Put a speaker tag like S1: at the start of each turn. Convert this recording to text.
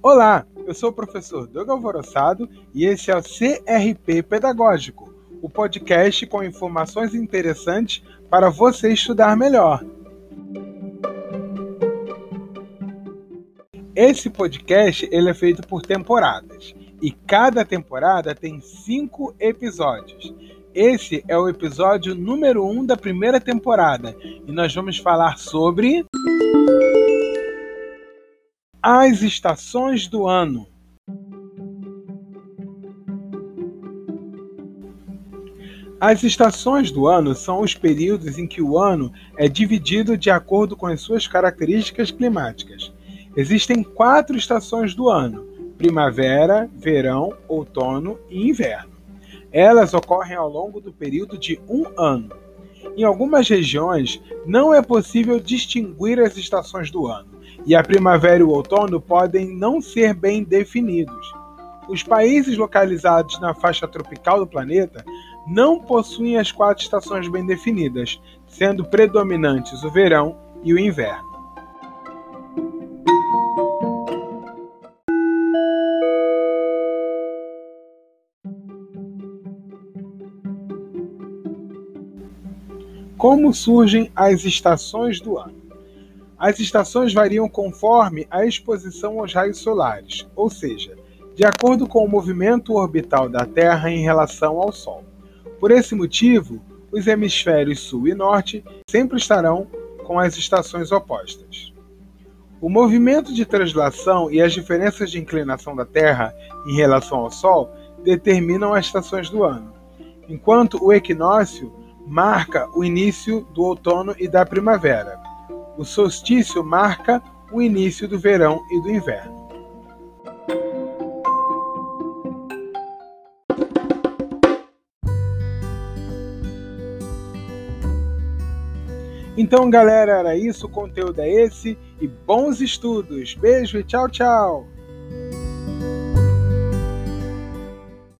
S1: Olá, eu sou o professor Doug Alvoroçado e esse é o CRP Pedagógico, o podcast com informações interessantes para você estudar melhor. Esse podcast ele é feito por temporadas e cada temporada tem cinco episódios. Esse é o episódio número um da primeira temporada e nós vamos falar sobre as estações do ano. As estações do ano são os períodos em que o ano é dividido de acordo com as suas características climáticas. Existem quatro estações do ano: primavera, verão, outono e inverno. Elas ocorrem ao longo do período de um ano. Em algumas regiões, não é possível distinguir as estações do ano, e a primavera e o outono podem não ser bem definidos. Os países localizados na faixa tropical do planeta não possuem as quatro estações bem definidas, sendo predominantes o verão e o inverno. Como surgem as estações do ano? As estações variam conforme a exposição aos raios solares, ou seja, de acordo com o movimento orbital da Terra em relação ao Sol. Por esse motivo, os hemisférios sul e norte sempre estarão com as estações opostas. O movimento de translação e as diferenças de inclinação da Terra em relação ao Sol determinam as estações do ano, enquanto o equinócio marca o início do outono e da primavera. O solstício marca o início do verão e do inverno. Então, galera, era isso. O conteúdo é esse. E bons estudos. Beijo e tchau, tchau.